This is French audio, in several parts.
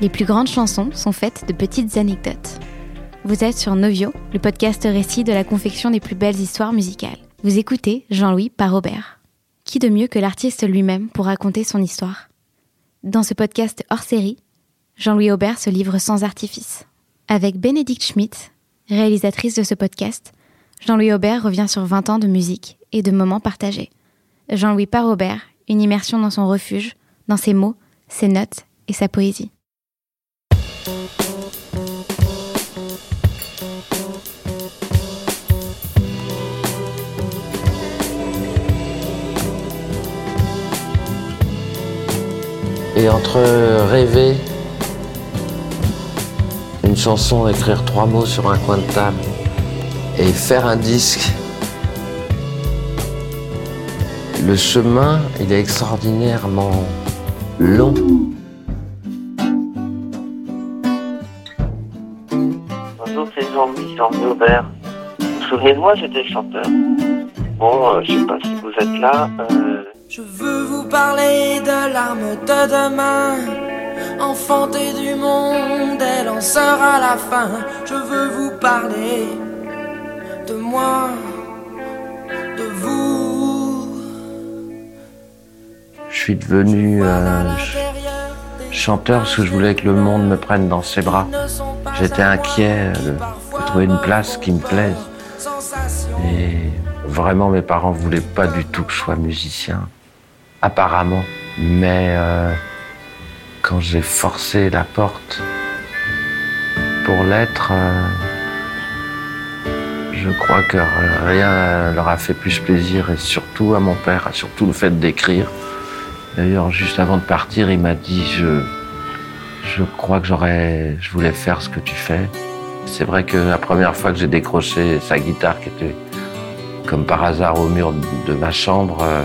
Les plus grandes chansons sont faites de petites anecdotes. Vous êtes sur Novio, le podcast récit de la confection des plus belles histoires musicales. Vous écoutez Jean-Louis par Robert. Qui de mieux que l'artiste lui-même pour raconter son histoire? Dans ce podcast hors série, Jean-Louis Aubert se livre sans artifice. Avec Bénédicte Schmitt, réalisatrice de ce podcast, Jean-Louis Aubert revient sur 20 ans de musique et de moments partagés. Jean-Louis par Aubert, une immersion dans son refuge, dans ses mots, ses notes et sa poésie. Et entre rêver, une chanson, écrire trois mots sur un coin de table et faire un disque, le chemin, il est extraordinairement long. Bonjour, c'est Jean-Louis, Jean-Louis Aubert. Vous vous souvenez de moi, j'étais chanteur. Bon, euh, je sais pas si vous êtes là. euh, Je veux vous parler de l'arme de demain. Enfantée du monde, elle en sera la fin. Je veux vous parler de moi, de vous. Je suis devenu euh, chanteur parce que je voulais que le monde me prenne dans ses bras. Ne J'étais inquiet de, trouver une place qui me plaise. Et vraiment, mes parents voulaient pas du tout que je sois musicien, apparemment. Mais euh, quand j'ai forcé la porte pour l'être, euh, je crois que rien leur a fait plus plaisir, et surtout à mon père, surtout le fait d'écrire. D'ailleurs, juste avant de partir, il m'a dit je, je crois que j'aurais, je voulais faire ce que tu fais. C'est vrai que la première fois que j'ai décroché sa guitare, qui était comme par hasard au mur de ma chambre, euh,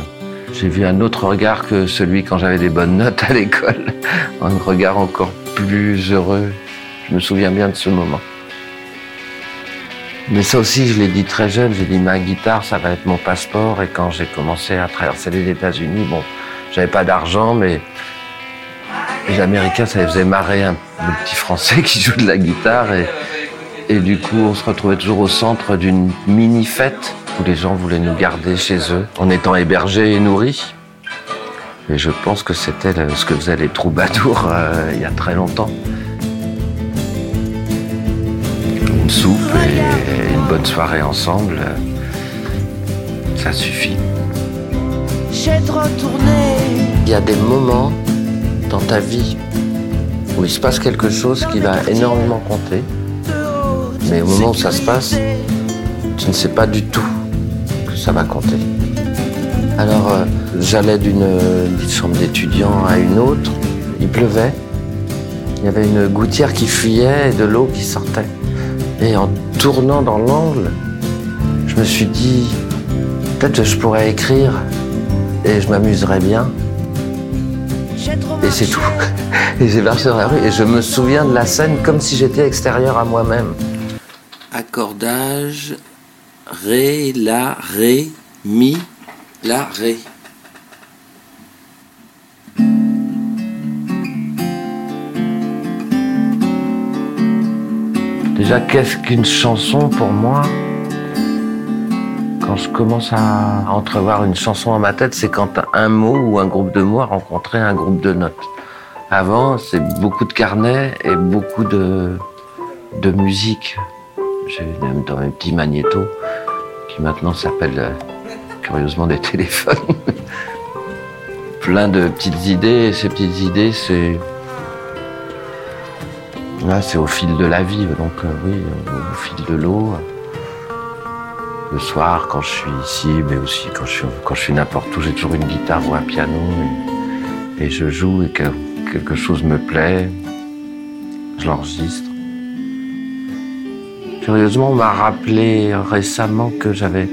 j'ai vu un autre regard que celui quand j'avais des bonnes notes à l'école. Un regard encore plus heureux. Je me souviens bien de ce moment. Mais ça aussi, je l'ai dit très jeune, j'ai dit ma guitare, ça va être mon passeport. Et quand j'ai commencé à traverser les États-Unis, bon, j'avais pas d'argent, mais les Américains, ça les faisait marrer un, le petit Français qui joue de la guitare. Et, et du coup, on se retrouvait toujours au centre d'une mini-fête où les gens voulaient nous garder chez eux en étant hébergés et nourris. Et je pense que c'était ce que faisaient les troubadours euh, il y a très longtemps. Une soupe et une bonne soirée ensemble, euh, ça suffit. J'ai. Il y a des moments dans ta vie où il se passe quelque chose qui va énormément compter, mais au moment où ça se passe, tu ne sais pas du tout que ça va compter. Alors, euh, j'allais d'une d'une chambre d'étudiant à une autre, il pleuvait, il y avait une gouttière qui fuyait et de l'eau qui sortait. Et en tournant dans l'angle, je me suis dit, peut-être que je pourrais écrire et je m'amuserais bien. Et c'est tout. Et j'ai marché dans la rue et je me souviens de la scène comme si j'étais extérieur à moi-même. Accordage, ré, la, ré, mi, la, ré. Déjà, qu'est-ce qu'une chanson pour moi? Quand je commence à entrevoir une chanson dans ma tête, c'est quand un mot ou un groupe de mots a rencontré un groupe de notes. Avant, c'est beaucoup de carnets et beaucoup de, musique. J'ai même dans mes petits magnétos, qui maintenant s'appellent euh, curieusement des téléphones. Plein de petites idées, et ces petites idées, c'est. Là, c'est au fil de la vie, donc euh, oui, au fil de l'eau. Le soir, quand je suis ici, mais aussi quand je suis, n'importe où, j'ai toujours une guitare ou un piano et, et je joue et que quelque chose me plaît, je l'enregistre. Curieusement, on m'a rappelé récemment que j'avais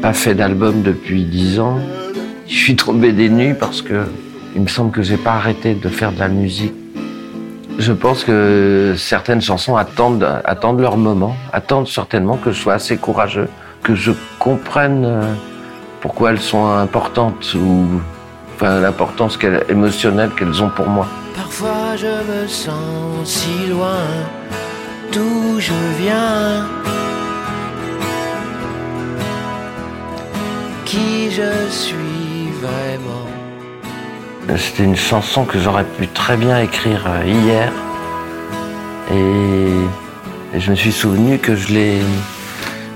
pas fait d'album depuis dix ans. Je suis tombé des nues parce que il me semble que j'ai pas arrêté de faire de la musique. Je pense que certaines chansons attendent, attendent leur moment, attendent certainement que je sois assez courageux, que je comprenne euh, pourquoi elles sont importantes ou l'importance émotionnelle qu'elles ont pour moi. Parfois je me sens si loin d'où je viens. Qui je suis vraiment? C'était une chanson que j'aurais pu très bien écrire euh, hier. Et je me suis souvenu que je l'ai,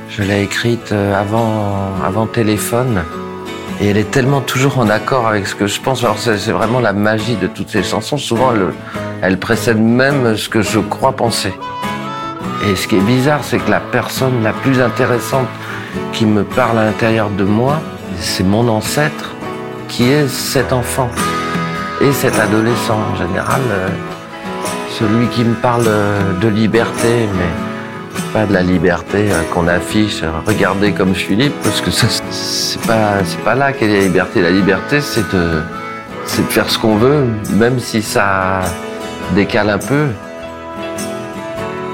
je l'ai écrite euh, avant, avant téléphone. Et elle est tellement toujours en accord avec ce que je pense. Alors c'est vraiment la magie de toutes ces chansons. Souvent, elle, elle précède même ce que je crois penser. Et ce qui est bizarre, c'est que la personne la plus intéressante qui me parle à l'intérieur de moi, c'est mon ancêtre qui est cet enfant et cet adolescent. En général, euh, celui qui me parle de liberté, mais pas de la liberté euh, qu'on affiche, regardez comme je suis libre, parce que c'est pas, pas là qu'est la liberté. La liberté, c'est de, de faire ce qu'on veut, même si ça décale un peu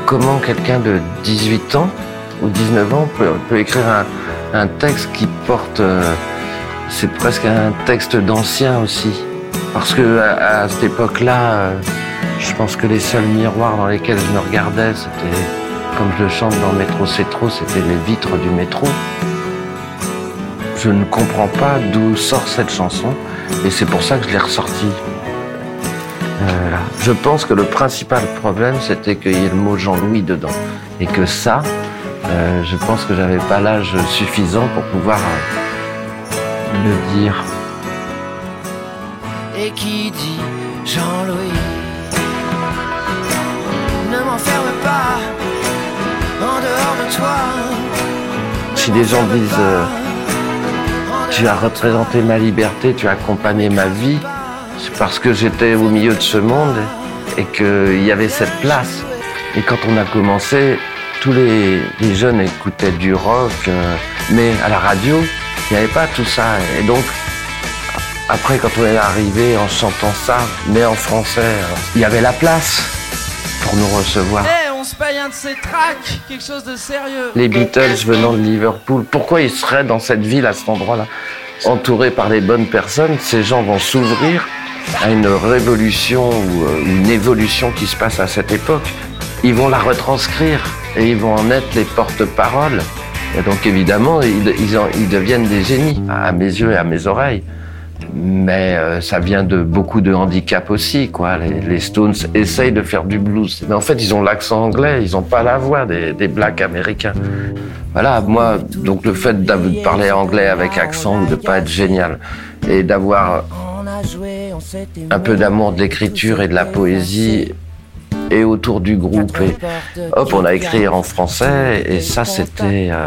comment quelqu'un de 18 ans ou 19 ans peut, écrire un, texte qui porte... Euh, c'est presque un texte d'ancien aussi. Parce que à, cette époque-là, euh, je pense que les seuls miroirs dans lesquels je me regardais, c'était, comme je le chante dans Métro C'est trop, c'était les vitres du métro. Je ne comprends pas d'où sort cette chanson et c'est pour ça que je l'ai ressortie. Je pense que le principal problème, c'était qu'il y ait le mot Jean-Louis dedans. Et que ça, euh, je pense que j'avais pas l'âge suffisant pour pouvoir euh, le dire. Et qui dit Jean-Louis Ne m'enferme pas en dehors de toi. Si des gens disent euh, Tu as représenté ma liberté, tu as accompagné ma vie, c'est parce que j'étais au milieu de ce monde et qu'il y avait cette place. Et quand on a commencé, tous les, jeunes écoutaient du rock, euh, mais à la radio, il n'y avait pas tout ça. Et donc, après, quand on est arrivé en chantant ça, mais en français, il y avait la place pour nous recevoir. Eh, on se paye un de ces tracks, quelque chose de sérieux. Les Beatles venant de Liverpool, pourquoi ils seraient dans cette ville, à cet endroit-là? Entourés par les bonnes personnes, ces gens vont s'ouvrir à une révolution ou euh, une évolution qui se passe à cette époque, ils vont la retranscrire et ils vont en être les porte-paroles. Et donc évidemment, ils, ils, deviennent des génies à mes yeux et à mes oreilles. Mais euh, ça vient de beaucoup de handicap aussi, quoi. Les, Stones essayent de faire du blues, mais en fait, ils ont l'accent anglais, ils n'ont pas la voix des, des blacks américains. Voilà, moi, donc le fait de parler anglais avec accent ou de pas être génial et d'avoir un peu d'amour de l'écriture et de la poésie et autour du groupe. Et hop, on a écrit en français et ça, c'était. Euh,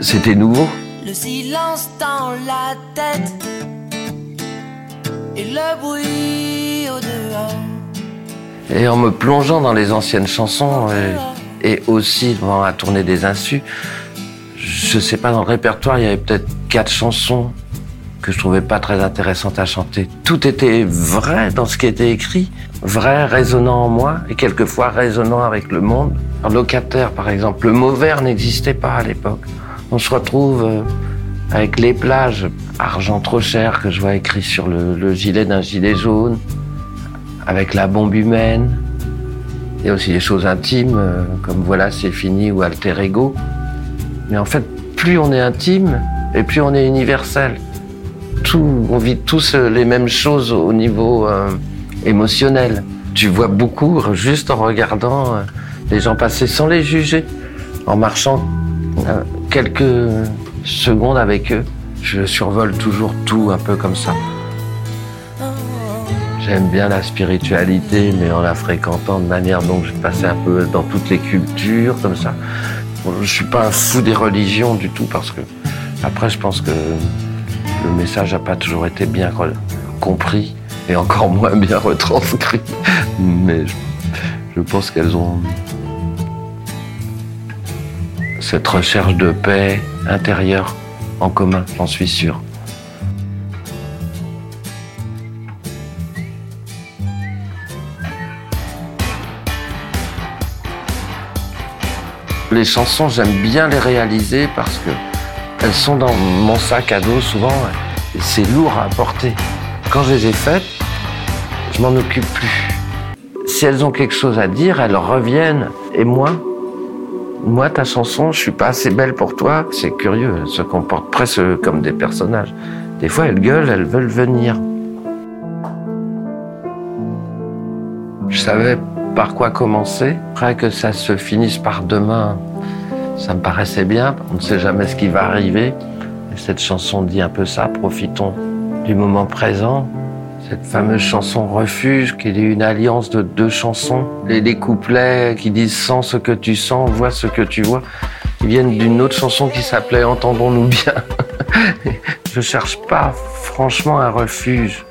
c'était nouveau. Le silence dans la tête et le bruit au dehors. Et en me plongeant dans les anciennes chansons et, aussi devant la tournée des insus, je sais pas, dans le répertoire, il y avait peut-être quatre chansons que je trouvais pas très intéressante à chanter. Tout était vrai dans ce qui était écrit, vrai, résonnant en moi, et quelquefois résonnant avec le monde. Un locataire, par exemple, le vert n'existait pas à l'époque. On se retrouve euh, avec les plages, argent trop cher que je vois écrit sur le, gilet d'un gilet jaune, avec la bombe humaine. Il y a aussi des choses intimes, euh, comme voilà, c'est fini ou alter ego. Mais en fait, plus on est intime, et plus on est universel on vit tous euh, les mêmes choses au niveau émotionnel. Tu vois beaucoup juste en regardant les gens passer sans les juger, en marchant quelques secondes avec eux. Je survole toujours tout un peu comme ça. J'aime bien la spiritualité, mais en la fréquentant de manière dont je passais un peu dans toutes les cultures, comme ça. Je suis pas un fou des religions du tout, parce que après, je pense que le message n'a pas toujours été bien compris et encore moins bien retranscrit. Mais je, pense qu'elles ont cette recherche de paix intérieure en commun, j'en suis sûr. Les chansons, j'aime bien les réaliser parce que elles sont dans mon sac à dos souvent. C'est lourd à porter. Quand je les ai faites, je m'en occupe plus. Si elles ont quelque chose à dire, elles reviennent. Et moi Moi, ta chanson, je suis pas assez belle pour toi. C'est curieux, elles se comportent presque comme des personnages. Des fois, elles gueulent, elles veulent venir. Je savais par quoi commencer. Après que ça se finisse par demain, ça me paraissait bien. On ne sait jamais ce qui va arriver. Et cette chanson dit un peu ça. Profitons du moment présent. Cette fameuse chanson Refuge, qui est une alliance de deux chansons. Les, les couplets qui disent Sens ce que tu sens, vois ce que tu vois, ils viennent d'une autre chanson qui s'appelait Entendons-nous bien. Je cherche pas franchement un refuge.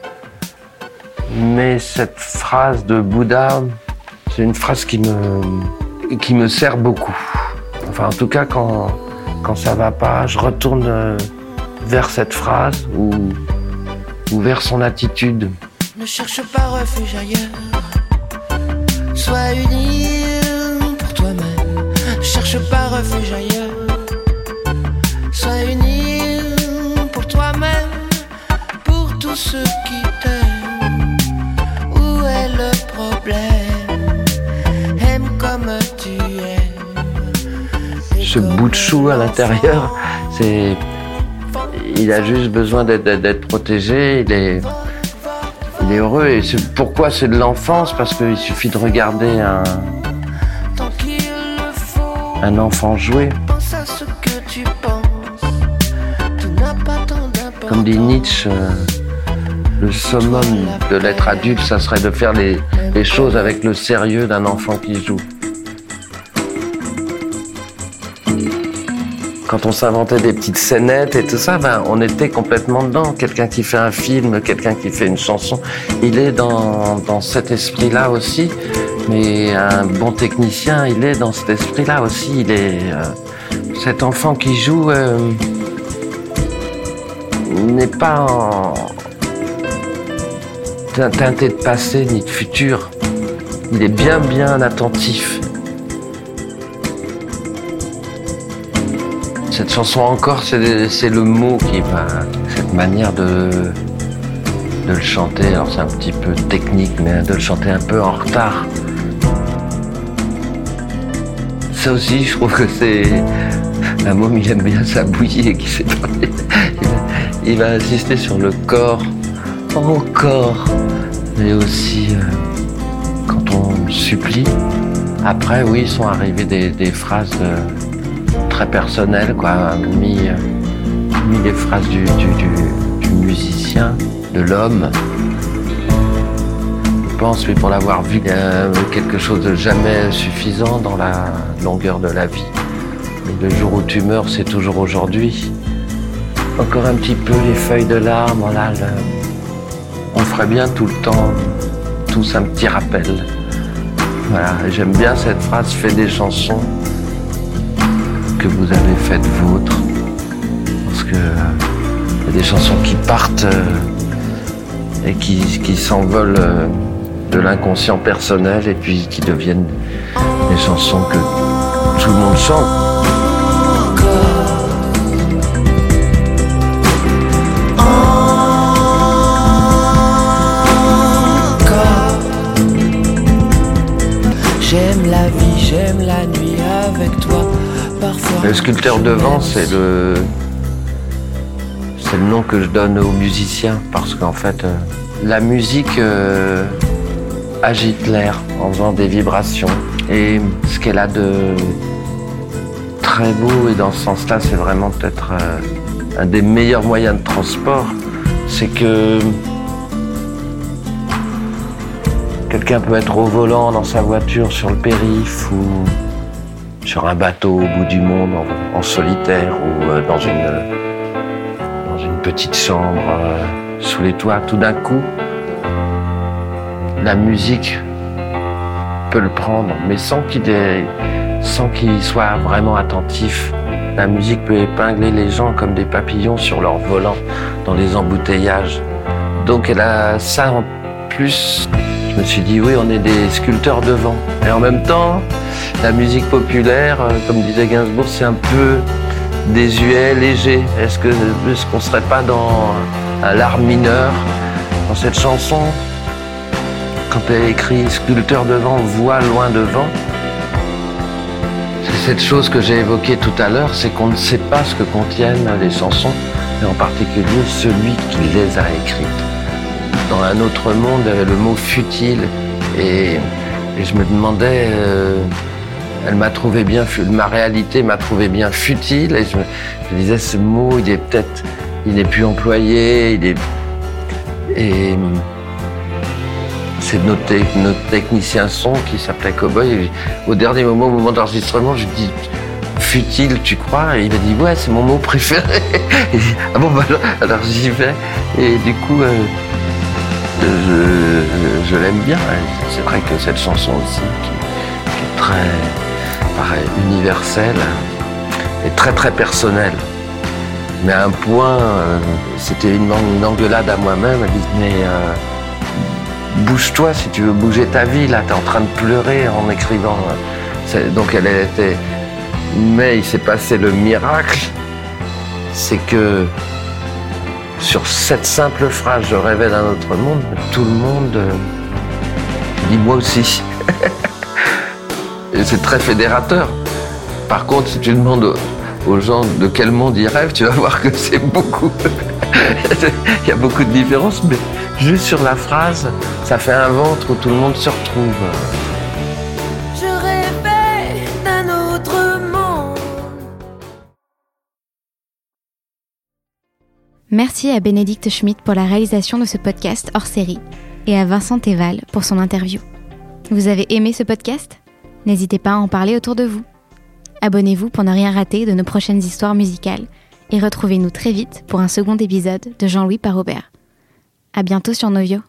Mais cette phrase de Bouddha, c'est une phrase qui me, qui me sert beaucoup. Enfin, en tout cas, quand, quand ça va pas, je retourne vers cette phrase ou, ou vers son attitude. Ne cherche pas refuge ailleurs. Sois une île pour toi-même. Ne cherche pas refuge ailleurs. Sois une île pour toi-même. Pour tous ceux qui t'aiment. Où est le problème? Aime comme tu es. Ce bout de chou à l'intérieur, c'est. Il a juste besoin d'être- protégé. Il est, il est heureux. Et pourquoi c'est de l'enfance Parce qu'il suffit de regarder un, un enfant jouer. Comme dit Nietzsche, euh, le summum de l'être adulte, ça serait de faire les choses avec le sérieux d'un enfant qui joue. Quand on s'inventait des petites scénettes et tout ça, ben, on était complètement dedans. Quelqu'un qui fait un film, quelqu'un qui fait une chanson, il est dans, cet esprit-là aussi. Mais un bon technicien, il est dans cet esprit-là aussi. Il euh, cet enfant qui joue. euh, n'est pas teinté de passé ni de futur. Il est bien bien attentif. Cette chanson encore, c'est le mot qui va. Cette manière de, de le chanter, alors c'est un petit peu technique, mais de le chanter un peu en retard. Ça aussi, je trouve que c'est. Un môme, il aime bien s'abouiller, qui sait parler. Il va- Il va insister sur le corps, encore, mais aussi euh, quand on supplie. Après, oui, sont arrivées des, des phrases euh, très personnelles, quoi, mis, euh, mis les phrases du, du, du- musicien, de l'homme. Je pense, mais pour l'avoir vu, quelque chose de jamais suffisant dans la longueur de la vie. Mais le jour où tu meurs, c'est toujours aujourd'hui. Encore un petit peu les feuilles de l'arbre, on ferait bien tout le temps, tous un petit rappel. Voilà, j'aime bien cette phrase, fais des chansons que vous avez faites vôtres. Parce que des chansons qui partent euh, et qui, qui s'envolent euh, de l'inconscient personnel et puis qui deviennent des chansons que tout le monde chante. J'aime la nuit avec toi. Parfois. Le sculpteur de vent, c'est le. C'est le nom que je donne aux musiciens parce qu'en fait, euh, la musique euh, agite l'air en faisant des vibrations. Et ce qu'elle a de très beau, et dans ce sens-là, c'est vraiment peut-être euh, un des meilleurs moyens de transport, c'est que quelqu'un peut être au volant dans sa voiture sur le périph' ou sur un bateau au bout du monde en, solitaire ou euh, dans une dans une petite chambre euh, sous les toits. Tout d'un coup, la musique peut le prendre, mais sans qu'il sans qu'il soit vraiment attentif. La musique peut épingler les gens comme des papillons sur leur volant dans les embouteillages. Donc elle a ça en plus. Je me suis dit oui, on est des sculpteurs de vent. Et en même temps, la musique populaire, euh, comme disait Gainsbourg, c'est un peu désuet, léger. Est-ce que est-ce qu'on serait pas dans l'art mineur dans cette chanson? Quand elle écrit sculpteur devant, voix loin devant, c'est cette chose que j'ai évoquée tout à l'heure, c'est qu'on ne sait pas ce que contiennent les chansons, et en particulier celui qui les a écrites. Dans un autre monde, le mot futile, et, je me demandais, euh, elle m'a trouvé bien, ma réalité m'a trouvé bien futile, et je disais, ce mot, il est peut-être, il n'est plus employé, il est... Et c'est notre, technicien son qui s'appelait Cowboy. au dernier moment, au moment d'enregistrement, je dis futile, tu crois? Et il m'a dit ouais, c'est mon mot préféré. ah bon, bah, alors, j'y vais. Et du coup, euh, je, l'aime bien. C'est vrai que cette chanson aussi, qui, est très universelle et très très personnelle. Mais à un point, euh, c'était une, engueulade à moi-même. Elle dit mais euh, bouge-toi si tu veux bouger ta vie, là, tu es en train de pleurer en écrivant. Donc elle était. Mais il s'est passé le miracle, c'est que sur cette simple phrase, je rêvais d'un autre monde, tout le monde euh, dit moi aussi. C'est très fédérateur. Par contre, si tu demandes aux gens de quel monde ils rêvent, tu vas voir que c'est beaucoup. il y a beaucoup de différences, mais juste sur la phrase, ça fait un ventre où tout le monde se retrouve. Merci à Bénédicte Schmidt pour la réalisation de ce podcast hors série et à Vincent Teval pour son interview. Vous avez aimé ce podcast? N'hésitez pas à en parler autour de vous. Abonnez-vous pour ne rien rater de nos prochaines histoires musicales et retrouvez-nous très vite pour un second épisode de Jean-Louis Parobert. À bientôt sur Novio.